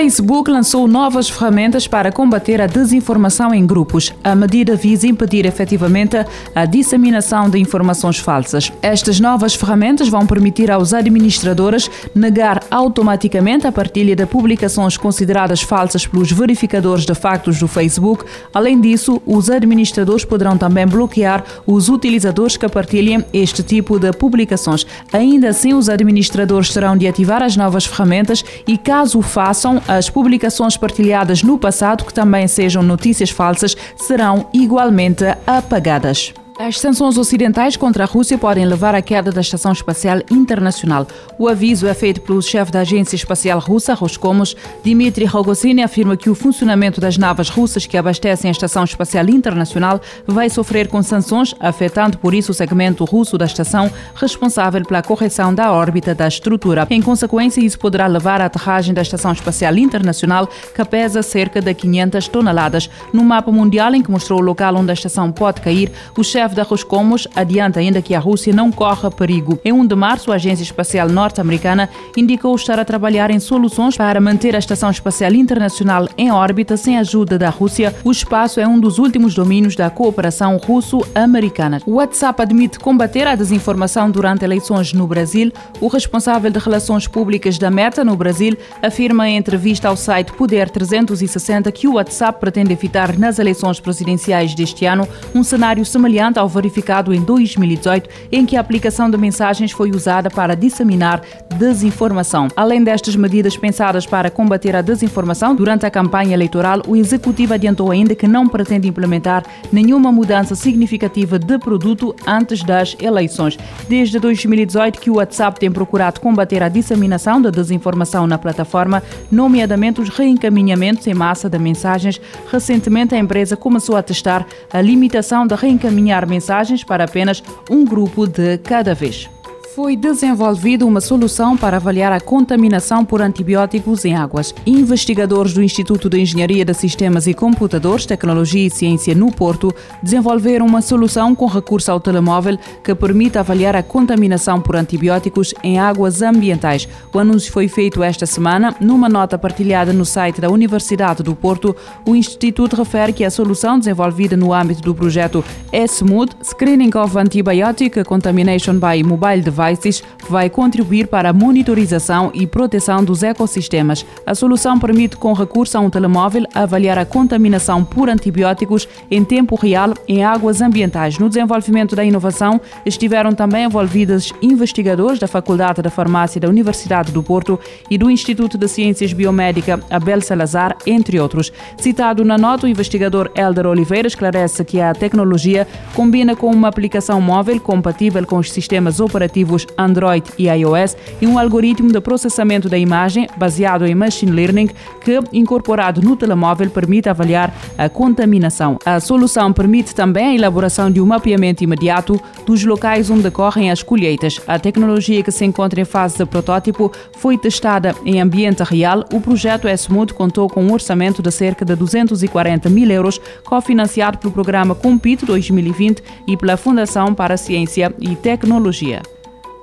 Facebook lançou novas ferramentas para combater a desinformação em grupos. A medida visa impedir efetivamente a disseminação de informações falsas. Estas novas ferramentas vão permitir aos administradores negar automaticamente a partilha de publicações consideradas falsas pelos verificadores de factos do Facebook. Além disso, os administradores poderão também bloquear os utilizadores que partilhem este tipo de publicações. Ainda assim, os administradores terão de ativar as novas ferramentas e, caso o façam, as publicações partilhadas no passado, que também sejam notícias falsas, serão igualmente apagadas. As sanções ocidentais contra a Rússia podem levar à queda da Estação Espacial Internacional. O aviso é feito pelo chefe da Agência Espacial Russa, Roscosmos, Dmitry Rogozin, afirma que o funcionamento das naves russas que abastecem a Estação Espacial Internacional vai sofrer com sanções, afetando por isso o segmento russo da estação responsável pela correção da órbita da estrutura. Em consequência, isso poderá levar à aterragem da Estação Espacial Internacional, que pesa cerca de 500 toneladas. No mapa mundial em que mostrou o local onde a estação pode cair, o chefe chefe da Roscomos adianta ainda que a Rússia não corre perigo. Em 1 de março, a Agência Espacial Norte-Americana indicou estar a trabalhar em soluções para manter a Estação Espacial Internacional em órbita sem ajuda da Rússia. O espaço é um dos últimos domínios da cooperação russo-americana. O WhatsApp admite combater a desinformação durante eleições no Brasil. O responsável de relações públicas da Meta no Brasil afirma em entrevista ao site Poder 360 que o WhatsApp pretende evitar nas eleições presidenciais deste ano um cenário semelhante ao verificado em 2018, em que a aplicação de mensagens foi usada para disseminar desinformação. Além destas medidas pensadas para combater a desinformação durante a campanha eleitoral, o executivo adiantou ainda que não pretende implementar nenhuma mudança significativa de produto antes das eleições. Desde 2018 que o WhatsApp tem procurado combater a disseminação da desinformação na plataforma, nomeadamente os reencaminhamentos em massa de mensagens. Recentemente, a empresa começou a testar a limitação de reencaminhar mensagens para apenas um grupo de cada vez. Foi desenvolvida uma solução para avaliar a contaminação por antibióticos em águas. Investigadores do Instituto de Engenharia de Sistemas e Computadores, Tecnologia e Ciência no Porto desenvolveram uma solução com recurso ao telemóvel que permite avaliar a contaminação por antibióticos em águas ambientais. O anúncio foi feito esta semana. Numa nota partilhada no site da Universidade do Porto, o Instituto refere que a solução desenvolvida no âmbito do projeto SMOOD, Screening of Antibiotic Contamination by Mobile Device, Devices vai contribuir para a monitorização e proteção dos ecossistemas. A solução permite, com recurso a um telemóvel, avaliar a contaminação por antibióticos em tempo real em águas ambientais. No desenvolvimento da inovação estiveram também envolvidos investigadores da Faculdade da Farmácia da Universidade do Porto e do Instituto de Ciências Biomédica Abel Salazar, entre outros. Citado na nota, o investigador Elder Oliveira esclarece que a tecnologia combina com uma aplicação móvel compatível com os sistemas operativos Android e iOS e um algoritmo de processamento da imagem baseado em machine learning que, incorporado no telemóvel, permite avaliar a contaminação. A solução permite também a elaboração de um mapeamento imediato dos locais onde decorrem as colheitas. A tecnologia que se encontra em fase de protótipo foi testada em ambiente real. O projeto S-Mood contou com um orçamento de cerca de 240 mil euros, cofinanciado pelo programa Compete 2020 e pela Fundação para Ciência e Tecnologia.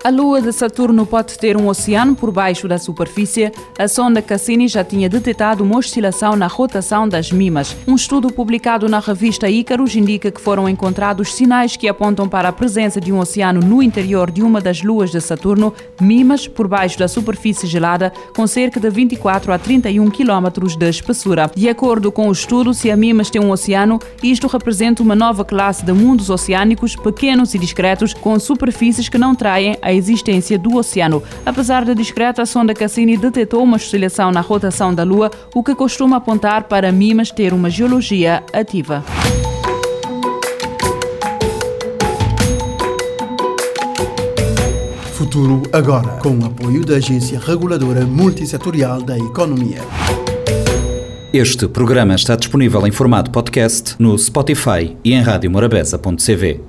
A lua de Saturno pode ter um oceano por baixo da superfície. A sonda Cassini já tinha detectado uma oscilação na rotação das mimas. Um estudo publicado na revista Icarus indica que foram encontrados sinais que apontam para a presença de um oceano no interior de uma das luas de Saturno, mimas por baixo da superfície gelada, com cerca de 24 a 31 quilómetros de espessura. De acordo com o estudo, se a mimas tem um oceano, isto representa uma nova classe de mundos oceânicos pequenos e discretos, com superfícies que não traem a existência do oceano. Apesar da discreta, a sonda Cassini detectou uma oscilação na rotação da Lua, o que costuma apontar para Mimas ter uma geologia ativa. Futuro agora, com o apoio da Agência Reguladora Multissetorial da Economia. Este programa está disponível em formato podcast no Spotify e em radiomorabeza.cv.